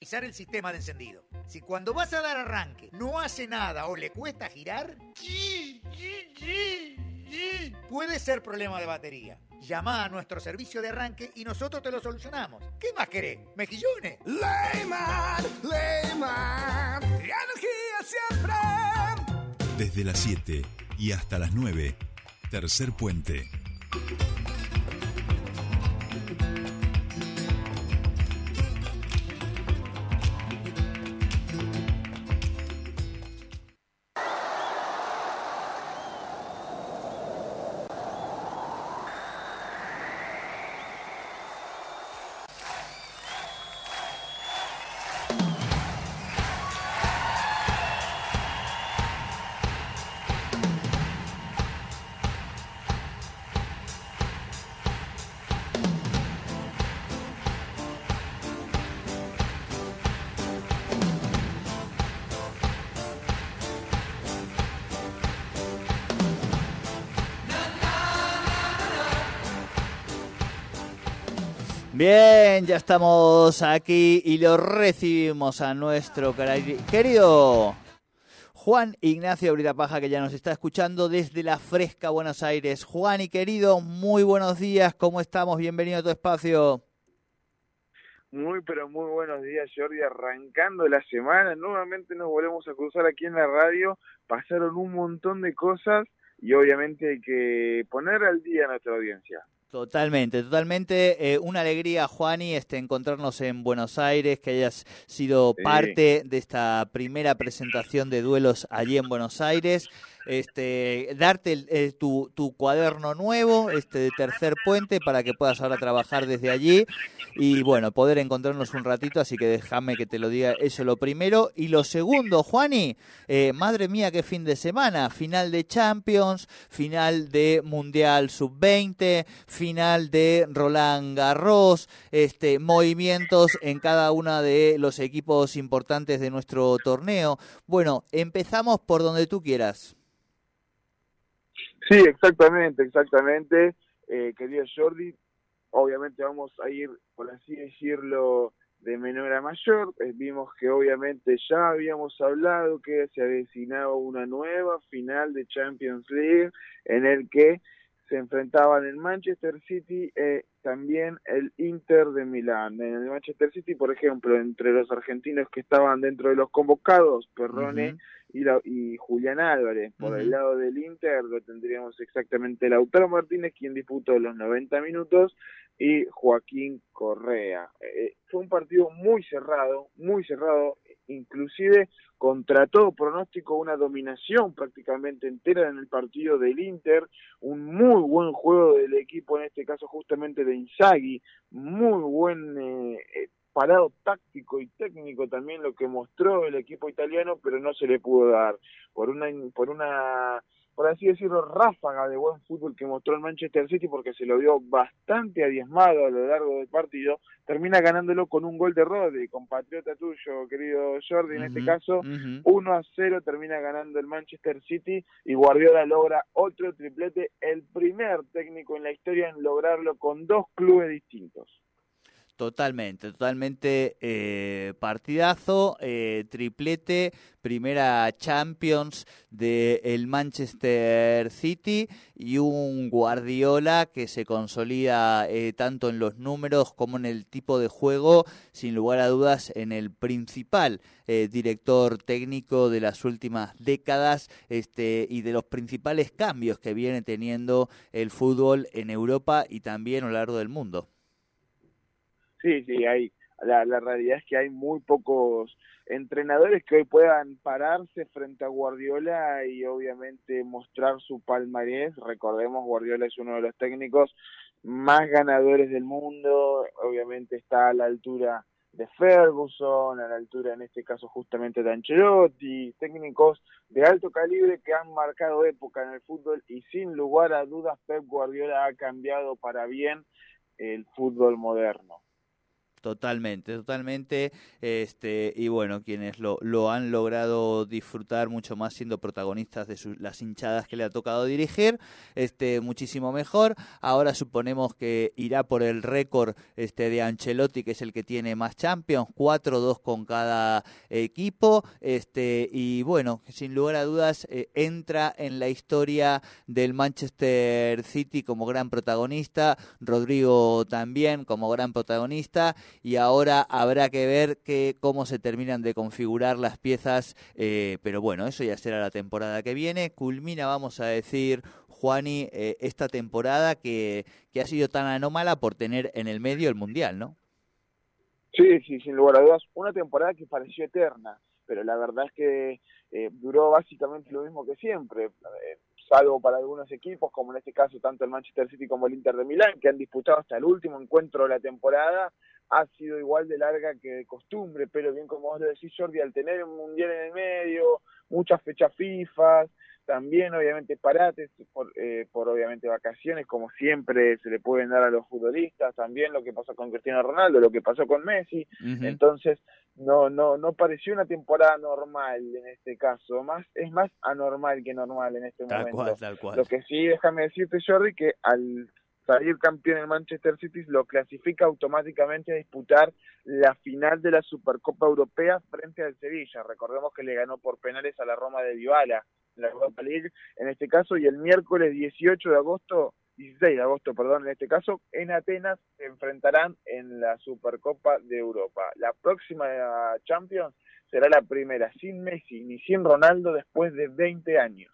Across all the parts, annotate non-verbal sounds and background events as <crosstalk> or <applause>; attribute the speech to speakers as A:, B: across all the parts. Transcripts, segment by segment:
A: el sistema de encendido. Si cuando vas a dar arranque no hace nada o le cuesta girar, puede ser problema de batería. Llama a nuestro servicio de arranque y nosotros te lo solucionamos. ¿Qué más querés? ¿Mejillones?
B: Leyman, Leyman, energía siempre.
C: Desde las 7 y hasta las 9, tercer puente.
D: Bien, ya estamos aquí y lo recibimos a nuestro querido Juan Ignacio Paja, que ya nos está escuchando desde la fresca Buenos Aires. Juan y querido, muy buenos días, ¿cómo estamos? Bienvenido a tu espacio.
E: Muy, pero muy buenos días, Jordi. Arrancando la semana, nuevamente nos volvemos a cruzar aquí en la radio. Pasaron un montón de cosas y obviamente hay que poner al día a nuestra audiencia.
D: Totalmente, totalmente. Eh, una alegría, Juani, este, encontrarnos en Buenos Aires, que hayas sido parte de esta primera presentación de duelos allí en Buenos Aires este, darte eh, tu, tu, cuaderno nuevo, este de tercer puente, para que puedas ahora trabajar desde allí y bueno, poder encontrarnos un ratito, así que déjame que te lo diga eso lo primero. Y lo segundo, Juani, eh, madre mía, qué fin de semana, final de Champions, final de Mundial Sub-20, final de Roland Garros, este, movimientos en cada uno de los equipos importantes de nuestro torneo. Bueno, empezamos por donde tú quieras.
E: Sí, exactamente, exactamente. Eh, querido Jordi, obviamente vamos a ir, por así decirlo, de menor a mayor. Eh, vimos que obviamente ya habíamos hablado que se avecinaba una nueva final de Champions League en el que se enfrentaban el Manchester City eh, también el Inter de Milán. En el Manchester City, por ejemplo, entre los argentinos que estaban dentro de los convocados, Perrone y, y Julián Álvarez. Por el lado del Inter lo tendríamos exactamente Lautaro Martínez, quien disputó los 90 minutos, y Joaquín Correa. Eh, fue un partido muy cerrado, muy cerrado, inclusive contra todo pronóstico una dominación prácticamente entera en el partido del Inter, un muy buen juego del equipo, en este caso justamente de Inzaghi, muy buen eh, eh, parado táctico y técnico también lo que mostró el equipo italiano, pero no se le pudo dar por una por una por así decirlo, ráfaga de buen fútbol que mostró el Manchester City porque se lo vio bastante adiezmado a lo largo del partido, termina ganándolo con un gol de Rodri, compatriota tuyo, querido Jordi, en este caso, 1 a 0 termina ganando el Manchester City y Guardiola logra otro triplete, el primer técnico en la historia en lograrlo con dos clubes distintos.
D: Totalmente, totalmente eh, partidazo, eh, triplete, primera Champions del Manchester City y un Guardiola que se consolida eh, tanto en los números como en el tipo de juego, sin lugar a dudas en el principal director técnico de las últimas décadas este, y de los principales cambios que viene teniendo el fútbol en Europa y también a lo largo del mundo.
E: Sí, sí, hay, la, la realidad es que hay muy pocos entrenadores que hoy puedan pararse frente a Guardiola y obviamente mostrar su palmarés. Recordemos, Guardiola es uno de los técnicos más ganadores del mundo, obviamente está a la altura de Ferguson, a la altura en este caso justamente de Ancelotti, técnicos de alto calibre que han marcado época en el fútbol y sin lugar a dudas Pep Guardiola ha cambiado para bien el fútbol moderno.
D: Totalmente, totalmente. Este, y bueno, quienes lo, lo han logrado disfrutar mucho más siendo protagonistas de las hinchadas que le ha tocado dirigir, este, muchísimo mejor. Ahora suponemos que irá por el récord este, de Ancelotti, que es el que tiene más Champions, 4-2 con cada equipo. Este, y bueno, sin lugar a dudas, eh, entra en la historia del Manchester City como gran protagonista, Rodrigo también como gran protagonista y ahora habrá que ver que, cómo se terminan de configurar las piezas, eh, pero bueno, eso ya será la temporada que viene. Culmina, vamos a decir, Juani, eh, esta temporada que, que ha sido tan anómala por tener en el medio el Mundial, ¿no?
E: Sí, sí, sin lugar a dudas, una temporada que pareció eterna, pero la verdad es que eh, duró básicamente lo mismo que siempre salvo para algunos equipos, como en este caso tanto el Manchester City como el Inter de Milán, que han disputado hasta el último encuentro de la temporada, ha sido igual de larga que de costumbre, pero bien como vos lo decís, Jordi, al tener un mundial en el medio, muchas fechas FIFA, también obviamente parates por, eh, por obviamente vacaciones, como siempre se le pueden dar a los futbolistas, también lo que pasó con Cristiano Ronaldo, lo que pasó con Messi, entonces no no no pareció una temporada normal en este caso, más es más anormal que normal en este momento. Lo que sí, déjame decirte Jordi que al salir campeón en Manchester City lo clasifica automáticamente a disputar la final de la Supercopa Europea frente al Sevilla. Recordemos que le ganó por penales a la Roma de Dybala en la Europa League en este caso y el miércoles 18 de agosto 16 de agosto, perdón, en este caso, en Atenas se enfrentarán en la Supercopa de Europa. La próxima Champions será la primera sin Messi ni sin Ronaldo después de 20 años.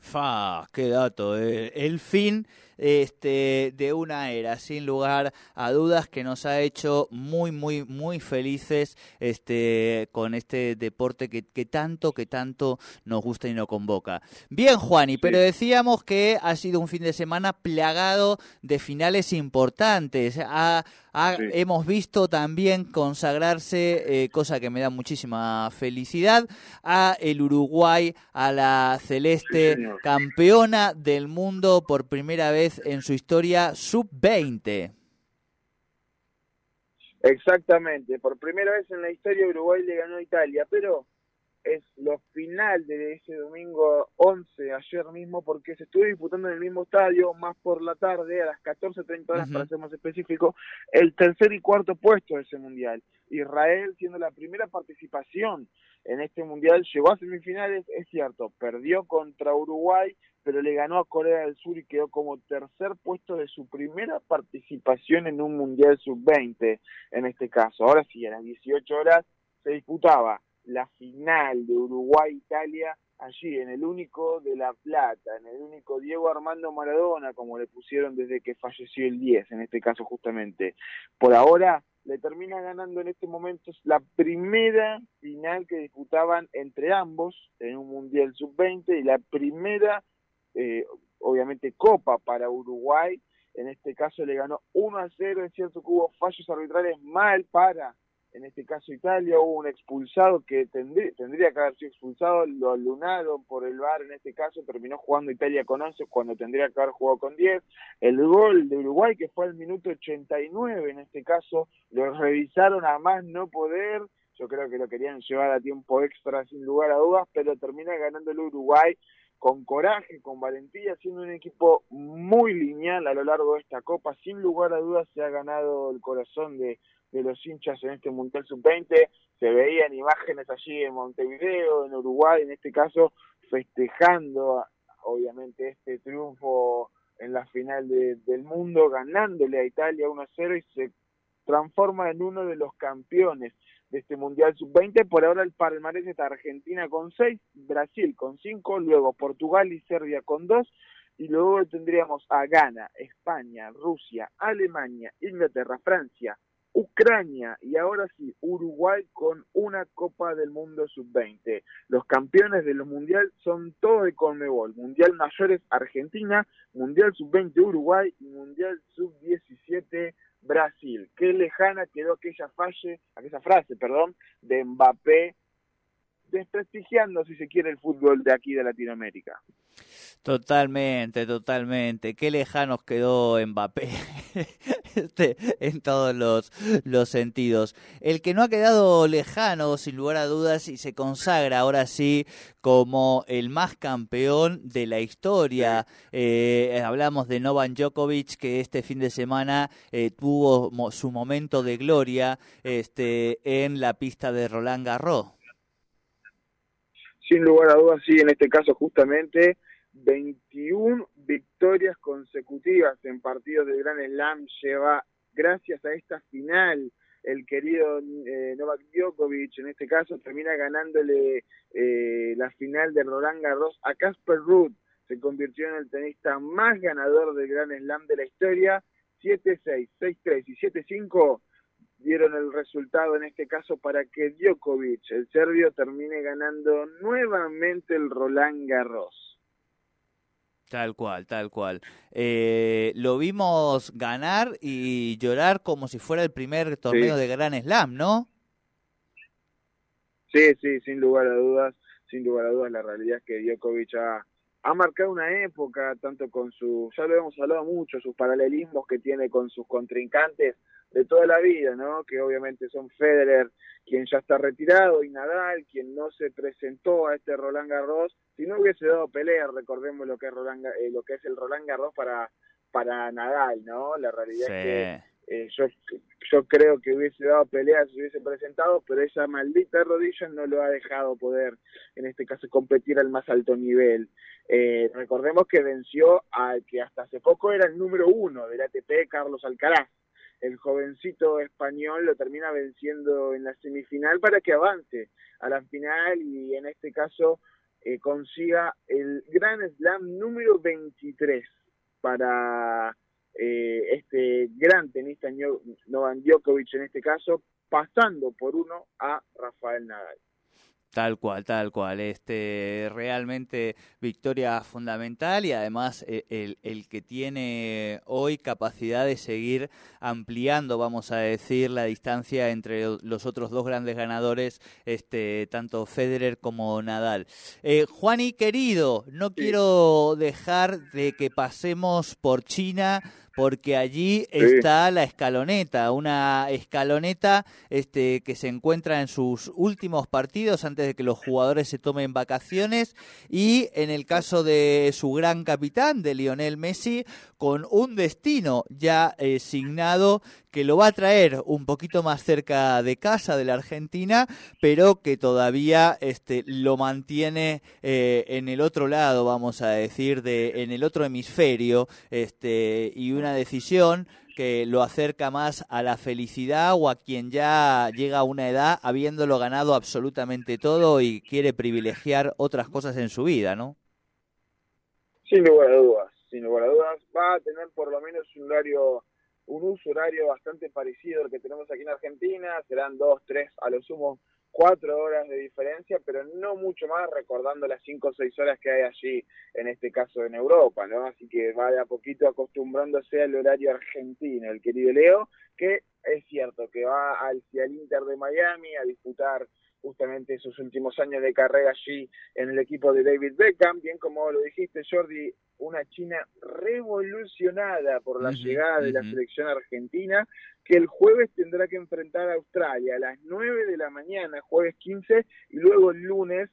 D: Fa, qué dato. Eh. El fin este, de una era, sin lugar a dudas, que nos ha hecho muy, muy, muy felices este, con este deporte que, que tanto, que tanto nos gusta y nos convoca. Bien, Juani, pero decíamos que ha sido un fin de semana plagado de finales importantes. Ha, Hemos visto también consagrarse, eh, cosa que me da muchísima felicidad, a el Uruguay, a la celeste campeona del mundo por primera vez en su historia sub-20.
E: Exactamente, por primera vez en la historia Uruguay le ganó a Italia, pero es lo final de ese domingo 11, ayer mismo, porque se estuvo disputando en el mismo estadio, más por la tarde, a las 14.30 horas para ser más específico, el tercer y cuarto puesto de ese mundial. Israel, siendo la primera participación en este mundial, llegó a semifinales, es cierto, perdió contra Uruguay, pero le ganó a Corea del Sur y quedó como tercer puesto de su primera participación en un mundial sub-20, en este caso. Ahora sí, a las 18 horas se disputaba la final de Uruguay-Italia allí, en el único de La Plata, en el único Diego Armando Maradona, como le pusieron desde que falleció el 10, en este caso justamente. Por ahora le termina ganando en este momento la primera final que disputaban entre ambos en un Mundial Sub-20 y la primera, eh, obviamente, Copa para Uruguay. En este caso le ganó 1 a 0, es cierto hubo fallos arbitrales mal para en este caso Italia, hubo un expulsado que tendría, tendría que haber sido expulsado, lo lunaron por el VAR en este caso, terminó jugando Italia con 11 cuando tendría que haber jugado con 10. El gol de Uruguay, que fue al minuto 89 en este caso, lo revisaron a más no poder, yo creo que lo querían llevar a tiempo extra sin lugar a dudas, pero termina ganando el Uruguay con coraje, con valentía, siendo un equipo muy lineal a lo largo de esta Copa, sin lugar a dudas se ha ganado el corazón de de los hinchas en este Mundial Sub-20. Se veían imágenes allí en Montevideo, en Uruguay, en este caso, festejando obviamente este triunfo en la final del mundo, ganándole a Italia 1-0 y se transforma en uno de los campeones de este Mundial Sub-20. Por ahora el palmarés está Argentina con 6, Brasil con 5, luego Portugal y Serbia con 2, y luego tendríamos a Ghana, España, Rusia, Alemania, Inglaterra, Francia, Ucrania y ahora sí, Uruguay con una Copa del Mundo sub-20. Los campeones de los mundiales son todos de Conmebol. Mundial mayores Argentina, Mundial sub-20 Uruguay y Mundial sub-17 Brasil. Qué lejana quedó aquella, falle, aquella frase perdón, de Mbappé desprestigiando, si se quiere, el fútbol de aquí de Latinoamérica.
D: Totalmente, totalmente. Qué lejanos quedó Mbappé <laughs> este, en todos los, los sentidos. El que no ha quedado lejano, sin lugar a dudas, y se consagra ahora sí como el más campeón de la historia. Eh, hablamos de Novan Djokovic, que este fin de semana eh, tuvo su momento de gloria este, en la pista de Roland Garros.
E: Sin lugar a dudas, sí, en este caso justamente 21 victorias consecutivas en partidos de Gran Slam lleva gracias a esta final el querido eh, Novak Djokovic en este caso termina ganándole eh, la final de Roland Garros a Casper Ruud. Se convirtió en el tenista más ganador del Gran Slam de la historia. 7-6, 6-3 y 7-5 dieron el resultado en este caso para que Djokovic, el serbio, termine ganando nuevamente el Roland Garros.
D: Tal cual, tal cual. Eh, lo vimos ganar y llorar como si fuera el primer torneo de Gran Slam, ¿no?
E: Sí, sí, sin lugar a dudas, sin lugar a dudas, la realidad es que Djokovic ha, ha marcado una época, tanto con su, ya lo hemos hablado mucho, sus paralelismos que tiene con sus contrincantes de toda la vida, ¿no? Que obviamente son Federer, quien ya está retirado, y Nadal, quien no se presentó a este Roland Garros, si no hubiese dado pelea, recordemos lo que es Roland, eh, lo que es el Roland Garros para para Nadal, ¿no? La realidad es que eh, yo, yo creo que hubiese dado pelea si hubiese presentado, pero esa maldita rodilla no lo ha dejado poder, en este caso, competir al más alto nivel. Eh, recordemos que venció al que hasta hace poco era el número uno del ATP, Carlos Alcaraz. El jovencito español lo termina venciendo en la semifinal para que avance a la final y en este caso eh, consiga el Gran Slam número 23 para eh, este gran tenista Novan Djokovic en este caso, pasando por uno a Rafael Nadal.
D: Tal cual, tal cual. Este realmente victoria fundamental y además eh, el, el, que tiene hoy capacidad de seguir ampliando, vamos a decir, la distancia entre los otros dos grandes ganadores, este tanto Federer como Nadal. Eh, Juani querido, no quiero dejar de que pasemos por China porque allí está la escaloneta, una escaloneta este, que se encuentra en sus últimos partidos antes de que los jugadores se tomen vacaciones y en el caso de su gran capitán, de Lionel Messi, con un destino ya eh, signado que lo va a traer un poquito más cerca de casa de la Argentina, pero que todavía este, lo mantiene eh, en el otro lado, vamos a decir, de, en el otro hemisferio, este, y una decisión que lo acerca más a la felicidad o a quien ya llega a una edad habiéndolo ganado absolutamente todo y quiere privilegiar otras cosas en su vida, ¿no?
E: Sin lugar a dudas, sin lugar a dudas, va a tener por lo menos un horario un uso horario bastante parecido al que tenemos aquí en Argentina, serán dos, tres, a lo sumo cuatro horas de diferencia, pero no mucho más recordando las cinco o seis horas que hay allí, en este caso en Europa, ¿no? Así que va de a poquito acostumbrándose al horario argentino, el querido Leo, que es cierto que va al, al Inter de Miami a disputar justamente sus últimos años de carrera allí en el equipo de David Beckham, bien como lo dijiste Jordi, una China revolucionada por la llegada de la selección argentina, que el jueves tendrá que enfrentar a Australia a las 9 de la mañana, jueves 15, y luego el lunes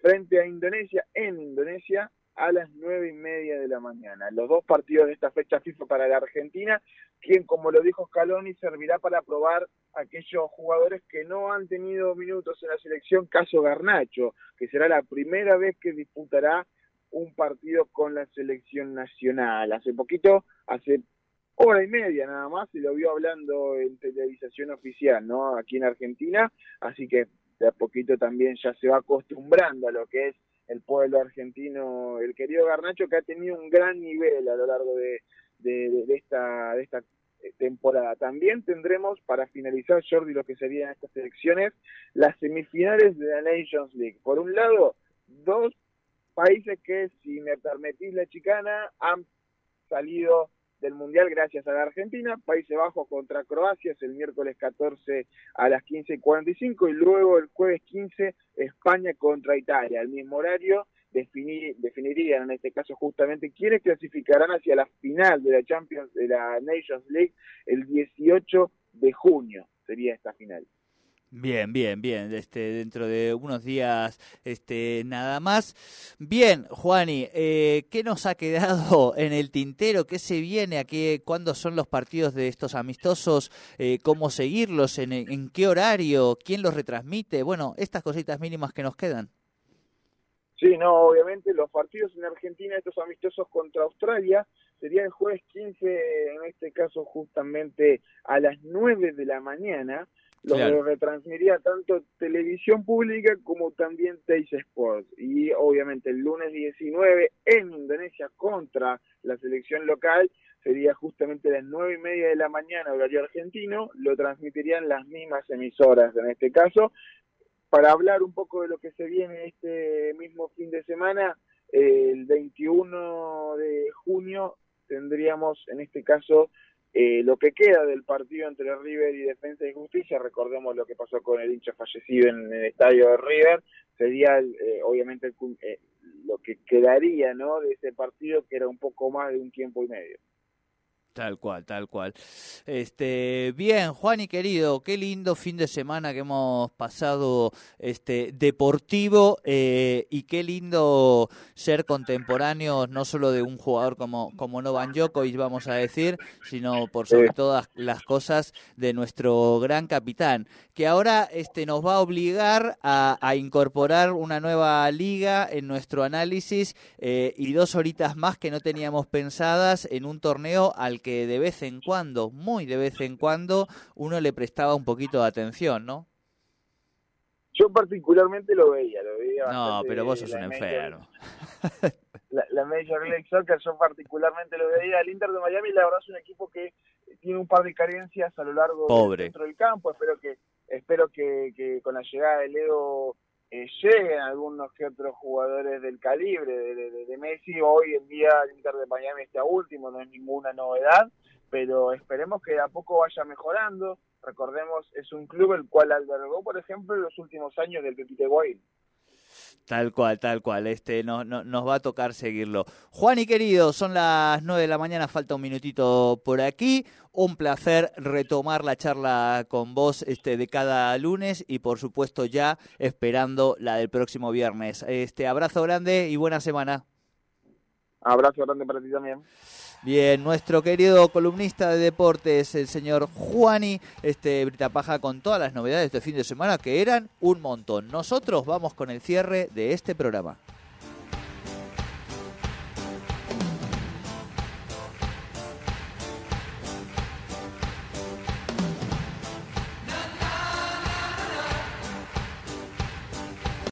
E: frente a Indonesia en Indonesia a las nueve y media de la mañana. Los dos partidos de esta fecha FIFA para la Argentina, quien, como lo dijo Scaloni, servirá para probar aquellos jugadores que no han tenido minutos en la selección, caso Garnacho, que será la primera vez que disputará un partido con la selección nacional. Hace poquito, hace hora y media nada más, se lo vio hablando en televisación oficial, ¿no? Aquí en Argentina, así que de a poquito también ya se va acostumbrando a lo que es el pueblo argentino, el querido Garnacho, que ha tenido un gran nivel a lo largo de, de, esta, de esta temporada. También tendremos, para finalizar, Jordi, lo que serían estas elecciones, las semifinales de la Nations League. Por un lado, dos países que, si me permitís la chicana, han salido del Mundial gracias a la Argentina, Países Bajos contra Croacia es el miércoles 14 a las 15.45 y luego el jueves 15 España contra Italia, al mismo horario definir, definirían en este caso justamente quiénes clasificarán hacia la final de la Champions, de la Nations League el 18 de junio sería esta final.
D: Bien, bien, bien. Este, dentro de unos días, este, nada más. Bien, Juani, eh, ¿qué nos ha quedado <laughs> en el tintero? ¿Qué se viene? aquí? ¿Cuándo son los partidos de estos amistosos? Eh, ¿Cómo seguirlos? ¿En, ¿En qué horario? ¿Quién los retransmite? Bueno, estas cositas mínimas que nos quedan.
E: Sí, no, obviamente los partidos en Argentina, estos amistosos contra Australia, sería el jueves 15, en este caso justamente a las 9 de la mañana lo retransmitiría tanto televisión pública como también Teis Sports. Y obviamente el lunes 19 en Indonesia contra la selección local sería justamente las nueve y media de la mañana, horario argentino, lo transmitirían las mismas emisoras en este caso. Para hablar un poco de lo que se viene este mismo fin de semana, el 21 de junio tendríamos en este caso eh, lo que queda del partido entre River y Defensa y Justicia, recordemos lo que pasó con el hincha fallecido en el estadio de River, sería eh, obviamente eh, lo que quedaría ¿no? de ese partido que era un poco más de un tiempo y medio.
D: Tal cual, tal cual. Este, bien, Juan y querido, qué lindo fin de semana que hemos pasado este deportivo eh, y qué lindo ser contemporáneos no solo de un jugador como como Novan Djokovic, vamos a decir, sino por sobre todas las cosas de nuestro gran capitán, que ahora este nos va a obligar a, incorporar una nueva liga en nuestro análisis eh, y dos horitas más que no teníamos pensadas en un torneo al que de vez en cuando, muy de vez en cuando, uno le prestaba un poquito de atención, ¿no?
E: Yo particularmente lo veía, lo veía
D: No, pero vos sos un enfermo. <laughs>
E: La, la, Major League Soccer, yo particularmente lo veía. El Inter de Miami, la verdad, es un equipo que tiene un par de carencias a lo largo
D: Pobre.
E: del, del campo. Espero que espero que, que con la llegada de Leo eh, lleguen algunos que otros jugadores del calibre de, Messi. Hoy en día el Inter de Miami está último, no es ninguna novedad, pero esperemos que a poco vaya mejorando. Recordemos, es un club el cual albergó, por ejemplo, los últimos años del Pepite Guay.
D: Tal cual, tal cual. Este no, no, nos va a tocar seguirlo. Juan y querido, son las nueve de la mañana, falta un minutito por aquí. Un placer retomar la charla con vos este de cada lunes y por supuesto ya esperando la del próximo viernes. Este abrazo grande y buena semana.
E: Abrazo grande para ti también.
D: Bien, nuestro querido columnista de deportes, el señor Juani, este Brita Paja, con todas las novedades de fin de semana, que eran un montón. Nosotros vamos con el cierre de este programa.